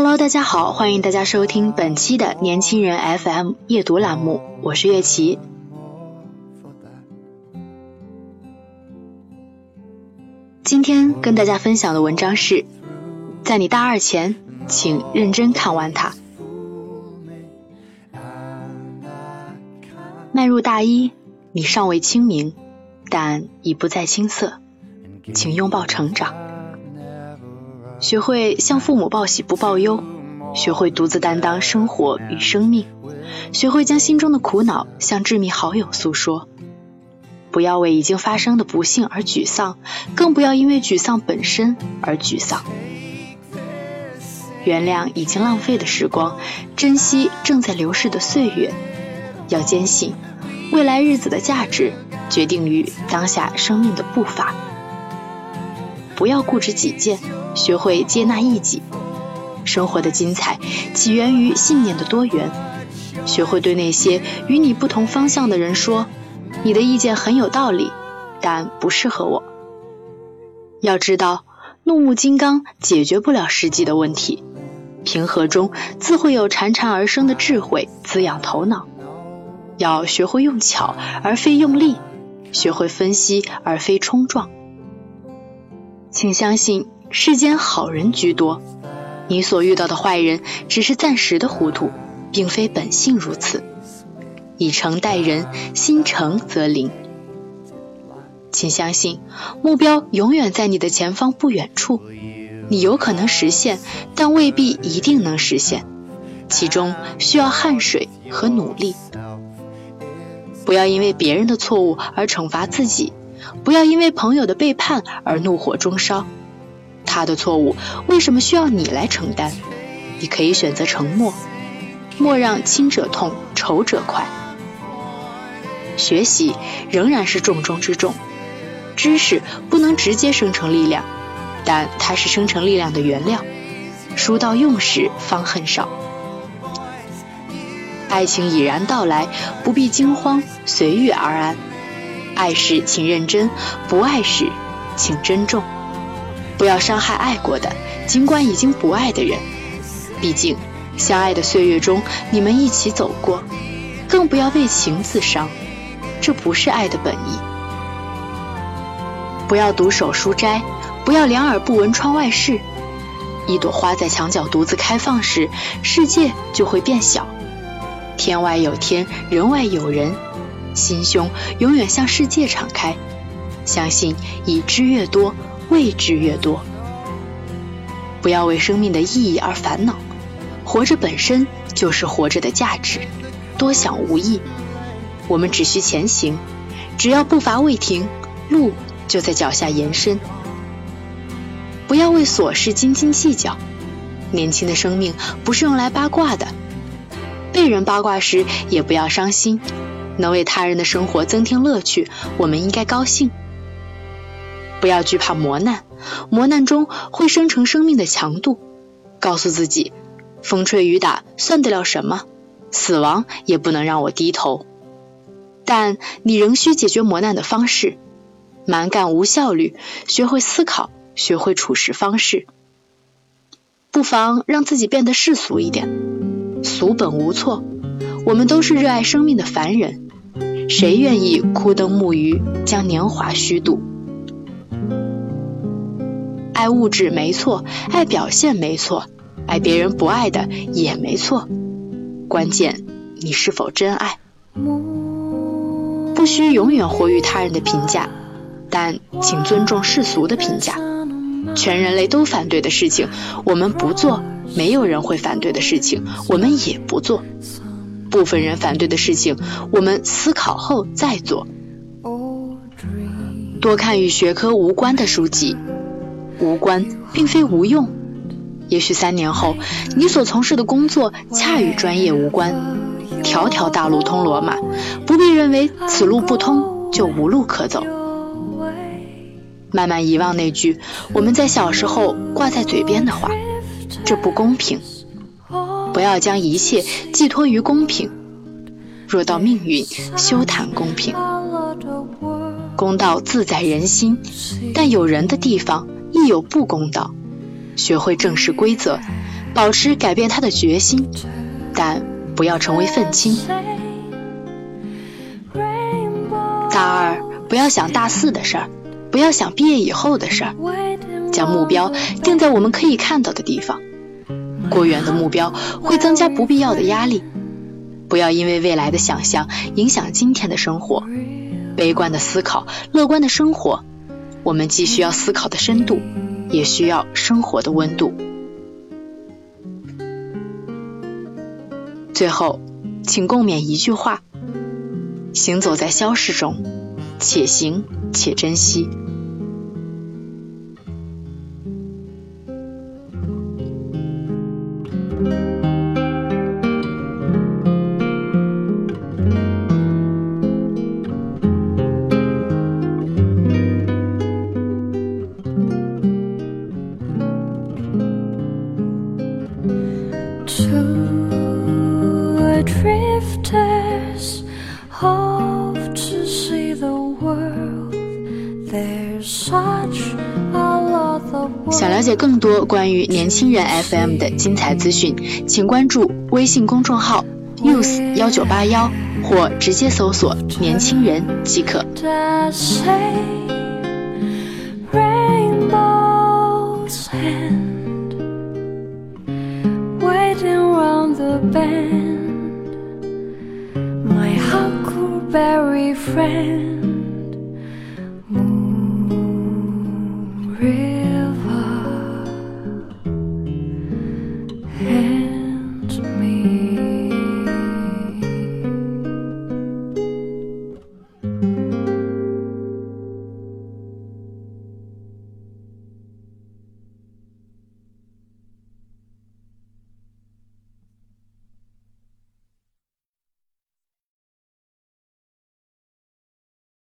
Hello，大家好，欢迎大家收听本期的年轻人 FM 夜读栏目，我是月琪。今天跟大家分享的文章是，在你大二前，请认真看完它。迈入大一，你尚未清明，但已不再青涩，请拥抱成长。学会向父母报喜不报忧，学会独自担当生活与生命，学会将心中的苦恼向致命好友诉说。不要为已经发生的不幸而沮丧，更不要因为沮丧本身而沮丧。原谅已经浪费的时光，珍惜正在流逝的岁月。要坚信，未来日子的价值决定于当下生命的步伐。不要固执己见。学会接纳异己，生活的精彩起源于信念的多元。学会对那些与你不同方向的人说：“你的意见很有道理，但不适合我。”要知道，怒目金刚解决不了实际的问题，平和中自会有潺潺而生的智慧滋养头脑。要学会用巧而非用力，学会分析而非冲撞。请相信。世间好人居多，你所遇到的坏人只是暂时的糊涂，并非本性如此。以诚待人，心诚则灵。请相信，目标永远在你的前方不远处，你有可能实现，但未必一定能实现，其中需要汗水和努力。不要因为别人的错误而惩罚自己，不要因为朋友的背叛而怒火中烧。他的错误为什么需要你来承担？你可以选择沉默，莫让亲者痛，仇者快。学习仍然是重中之重，知识不能直接生成力量，但它是生成力量的原料。书到用时方恨少。爱情已然到来，不必惊慌，随遇而安。爱时请认真，不爱时请珍重。不要伤害爱过的，尽管已经不爱的人。毕竟，相爱的岁月中，你们一起走过。更不要为情自伤，这不是爱的本意。不要独守书斋，不要两耳不闻窗外事。一朵花在墙角独自开放时，世界就会变小。天外有天，人外有人，心胸永远向世界敞开。相信已知越多。未知越多，不要为生命的意义而烦恼。活着本身就是活着的价值，多想无益。我们只需前行，只要步伐未停，路就在脚下延伸。不要为琐事斤斤计较。年轻的生命不是用来八卦的，被人八卦时也不要伤心。能为他人的生活增添乐趣，我们应该高兴。不要惧怕磨难，磨难中会生成生命的强度。告诉自己，风吹雨打算得了什么？死亡也不能让我低头。但你仍需解决磨难的方式。蛮干无效率，学会思考，学会处事方式。不妨让自己变得世俗一点，俗本无错。我们都是热爱生命的凡人，谁愿意枯灯沐鱼，将年华虚度？爱物质没错，爱表现没错，爱别人不爱的也没错。关键你是否真爱？不需永远活于他人的评价，但请尊重世俗的评价。全人类都反对的事情，我们不做；没有人会反对的事情，我们也不做。部分人反对的事情，我们思考后再做。多看与学科无关的书籍，无关并非无用。也许三年后，你所从事的工作恰与专业无关。条条大路通罗马，不必认为此路不通就无路可走。慢慢遗忘那句我们在小时候挂在嘴边的话：这不公平。不要将一切寄托于公平。若到命运，休谈公平。公道自在人心，但有人的地方亦有不公道。学会正视规则，保持改变他的决心，但不要成为愤青。大二不要想大四的事儿，不要想毕业以后的事儿，将目标定在我们可以看到的地方。过远的目标会增加不必要的压力。不要因为未来的想象影响今天的生活。悲观的思考，乐观的生活。我们既需要思考的深度，也需要生活的温度。最后，请共勉一句话：行走在消逝中，且行且珍惜。想了解更多关于年轻人 FM 的精彩资讯，请关注微信公众号 youth 幺九八幺，或直接搜索“年轻人”即可。friend